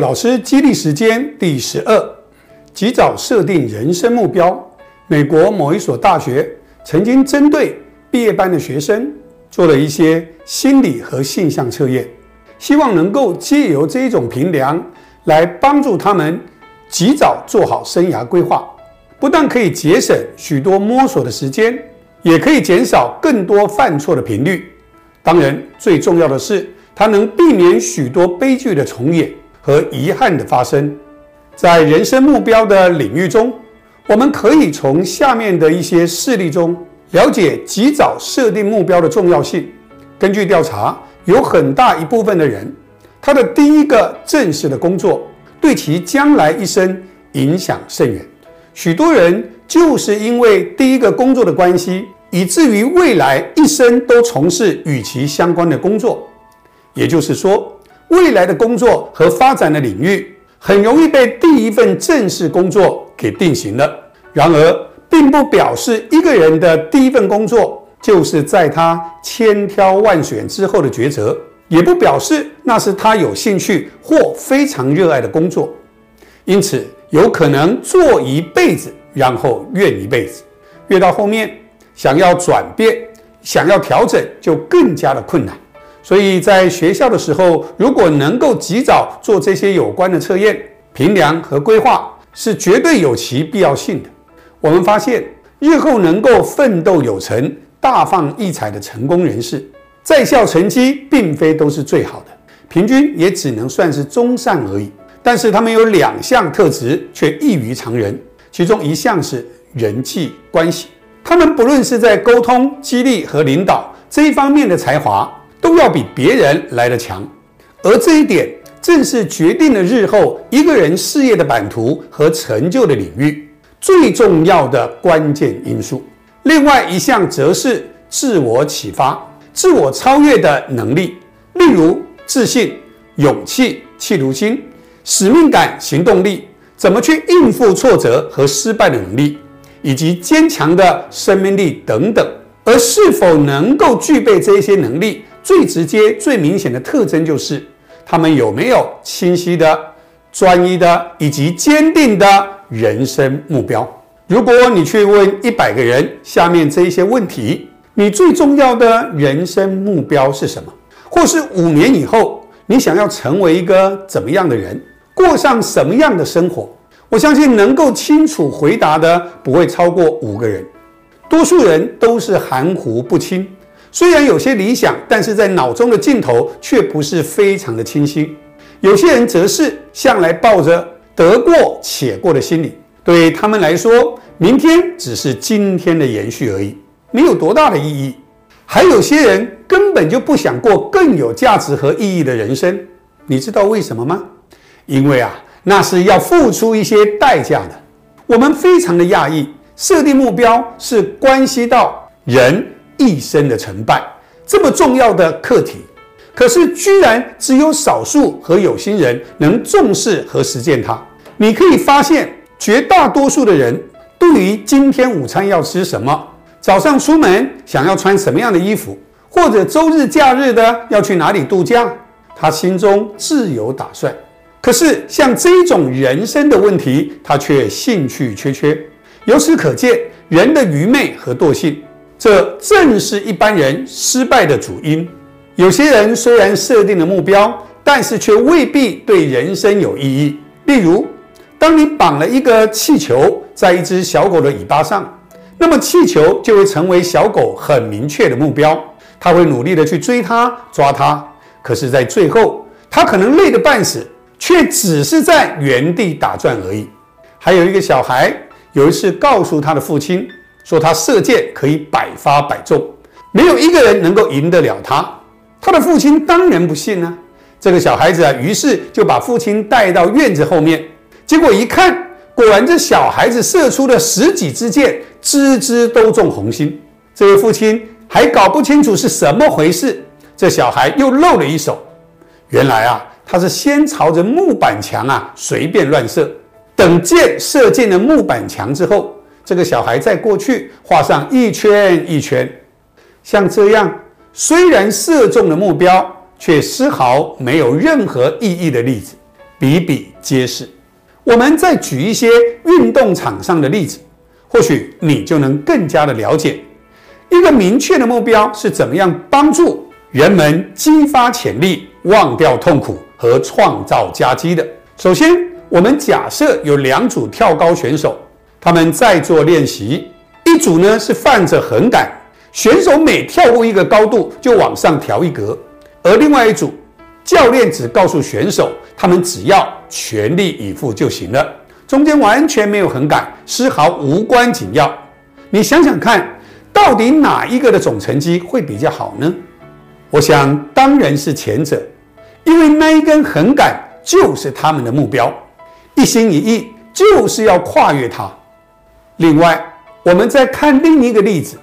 老师激励时间第十二，及早设定人生目标。美国某一所大学曾经针对毕业班的学生做了一些心理和性向测验，希望能够借由这一种评量来帮助他们及早做好生涯规划。不但可以节省许多摸索的时间，也可以减少更多犯错的频率。当然，最重要的是，它能避免许多悲剧的重演和遗憾的发生。在人生目标的领域中，我们可以从下面的一些事例中了解及早设定目标的重要性。根据调查，有很大一部分的人，他的第一个正式的工作对其将来一生影响甚远。许多人就是因为第一个工作的关系，以至于未来一生都从事与其相关的工作。也就是说，未来的工作和发展的领域很容易被第一份正式工作给定型了。然而，并不表示一个人的第一份工作就是在他千挑万选之后的抉择，也不表示那是他有兴趣或非常热爱的工作。因此。有可能做一辈子，然后怨一辈子，越到后面想要转变、想要调整，就更加的困难。所以在学校的时候，如果能够及早做这些有关的测验、评量和规划，是绝对有其必要性的。我们发现，日后能够奋斗有成、大放异彩的成功人士，在校成绩并非都是最好的，平均也只能算是中上而已。但是他们有两项特质却异于常人，其中一项是人际关系。他们不论是在沟通、激励和领导这一方面的才华，都要比别人来得强。而这一点正是决定了日后一个人事业的版图和成就的领域最重要的关键因素。另外一项则是自我启发、自我超越的能力，例如自信、勇气、企图心。使命感、行动力，怎么去应付挫折和失败的能力，以及坚强的生命力等等。而是否能够具备这一些能力，最直接、最明显的特征就是他们有没有清晰的、专一的以及坚定的人生目标。如果你去问一百个人，下面这一些问题，你最重要的人生目标是什么？或是五年以后，你想要成为一个怎么样的人？过上什么样的生活？我相信能够清楚回答的不会超过五个人，多数人都是含糊不清。虽然有些理想，但是在脑中的镜头却不是非常的清晰。有些人则是向来抱着得过且过的心理，对他们来说，明天只是今天的延续而已，没有多大的意义。还有些人根本就不想过更有价值和意义的人生，你知道为什么吗？因为啊，那是要付出一些代价的。我们非常的讶异，设定目标是关系到人一生的成败这么重要的课题，可是居然只有少数和有心人能重视和实践它。你可以发现，绝大多数的人对于今天午餐要吃什么，早上出门想要穿什么样的衣服，或者周日假日的要去哪里度假，他心中自有打算。可是，像这种人生的问题，他却兴趣缺缺。由此可见，人的愚昧和惰性，这正是一般人失败的主因。有些人虽然设定了目标，但是却未必对人生有意义。例如，当你绑了一个气球在一只小狗的尾巴上，那么气球就会成为小狗很明确的目标，它会努力的去追它、抓它。可是，在最后，它可能累得半死。却只是在原地打转而已。还有一个小孩有一次告诉他的父亲说，他射箭可以百发百中，没有一个人能够赢得了他。他的父亲当然不信呢。这个小孩子啊，于是就把父亲带到院子后面，结果一看，果然这小孩子射出了十几支箭，支支都中红心。这位父亲还搞不清楚是什么回事，这小孩又露了一手，原来啊。他是先朝着木板墙啊随便乱射，等箭射进了木板墙之后，这个小孩在过去画上一圈一圈，像这样虽然射中了目标，却丝毫没有任何意义的例子。比比皆是。我们再举一些运动场上的例子，或许你就能更加的了解一个明确的目标是怎么样帮助人们激发潜力、忘掉痛苦和创造佳绩的。首先，我们假设有两组跳高选手，他们在做练习，一组呢是放着横杆，选手每跳过一个高度就往上调一格，而另外一组。教练只告诉选手，他们只要全力以赴就行了，中间完全没有横杆，丝毫无关紧要。你想想看，到底哪一个的总成绩会比较好呢？我想当然是前者，因为那一根横杆就是他们的目标，一心一意就是要跨越它。另外，我们再看另一个例子，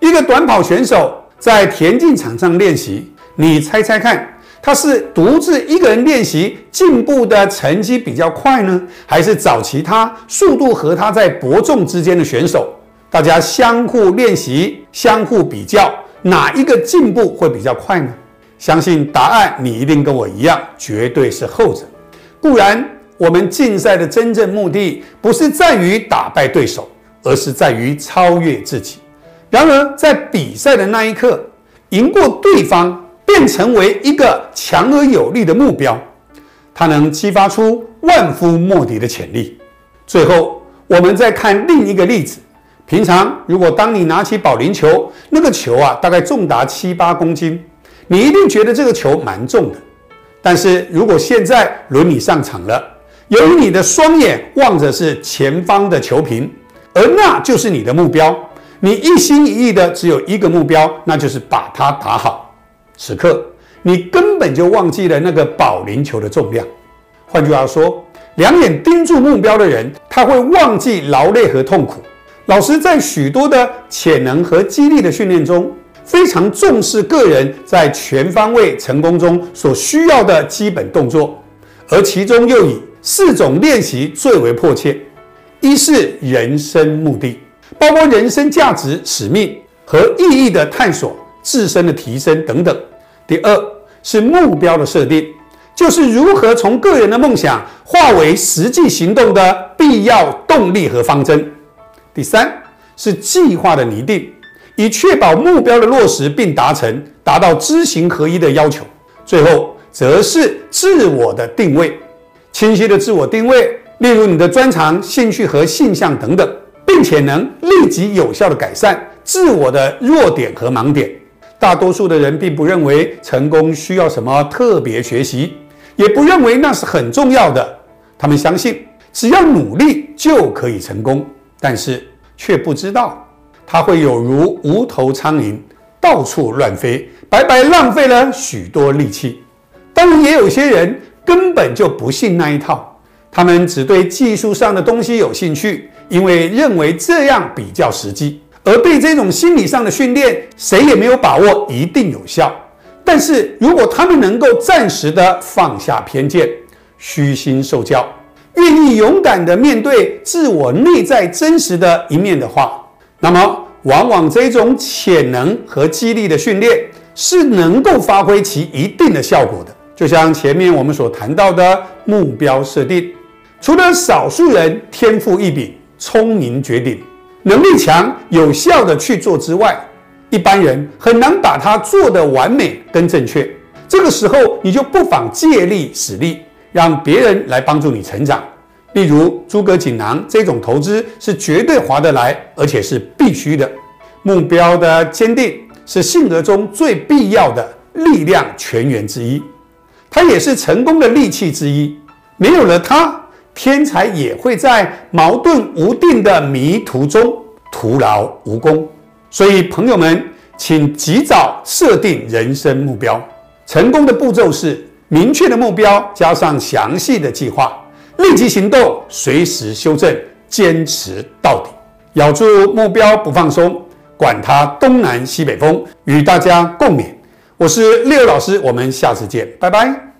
一个短跑选手在田径场上练习，你猜猜看？他是独自一个人练习进步的成绩比较快呢，还是找其他速度和他在伯仲之间的选手，大家相互练习、相互比较，哪一个进步会比较快呢？相信答案你一定跟我一样，绝对是后者。固然，我们竞赛的真正目的不是在于打败对手，而是在于超越自己。然而，在比赛的那一刻，赢过对方。便成为一个强而有力的目标，它能激发出万夫莫敌的潜力。最后，我们再看另一个例子：平常如果当你拿起保龄球，那个球啊大概重达七八公斤，你一定觉得这个球蛮重的。但是如果现在轮你上场了，由于你的双眼望着是前方的球瓶，而那就是你的目标，你一心一意的只有一个目标，那就是把它打好。此刻，你根本就忘记了那个保龄球的重量。换句话说，两眼盯住目标的人，他会忘记劳累和痛苦。老师在许多的潜能和激励的训练中，非常重视个人在全方位成功中所需要的基本动作，而其中又以四种练习最为迫切：一是人生目的，包括人生价值、使命和意义的探索、自身的提升等等。第二是目标的设定，就是如何从个人的梦想化为实际行动的必要动力和方针。第三是计划的拟定，以确保目标的落实并达成，达到知行合一的要求。最后则是自我的定位，清晰的自我定位，例如你的专长、兴趣和性向等等，并且能立即有效的改善自我的弱点和盲点。大多数的人并不认为成功需要什么特别学习，也不认为那是很重要的。他们相信只要努力就可以成功，但是却不知道它会有如无头苍蝇到处乱飞，白白浪费了许多力气。当然，也有些人根本就不信那一套，他们只对技术上的东西有兴趣，因为认为这样比较实际。而对这种心理上的训练，谁也没有把握一定有效。但是如果他们能够暂时的放下偏见，虚心受教，愿意勇敢的面对自我内在真实的一面的话，那么往往这种潜能和激励的训练是能够发挥其一定的效果的。就像前面我们所谈到的目标设定，除了少数人天赋异禀、聪明绝顶。能力强、有效的去做之外，一般人很难把它做得完美跟正确。这个时候，你就不妨借力使力，让别人来帮助你成长。例如，诸葛锦囊这种投资是绝对划得来，而且是必须的。目标的坚定是性格中最必要的力量泉源之一，它也是成功的利器之一。没有了它。天才也会在矛盾无定的迷途中徒劳无功，所以朋友们，请及早设定人生目标。成功的步骤是：明确的目标加上详细的计划，立即行动，随时修正，坚持到底，咬住目标不放松，管它东南西北风。与大家共勉。我是六老师，我们下次见，拜拜。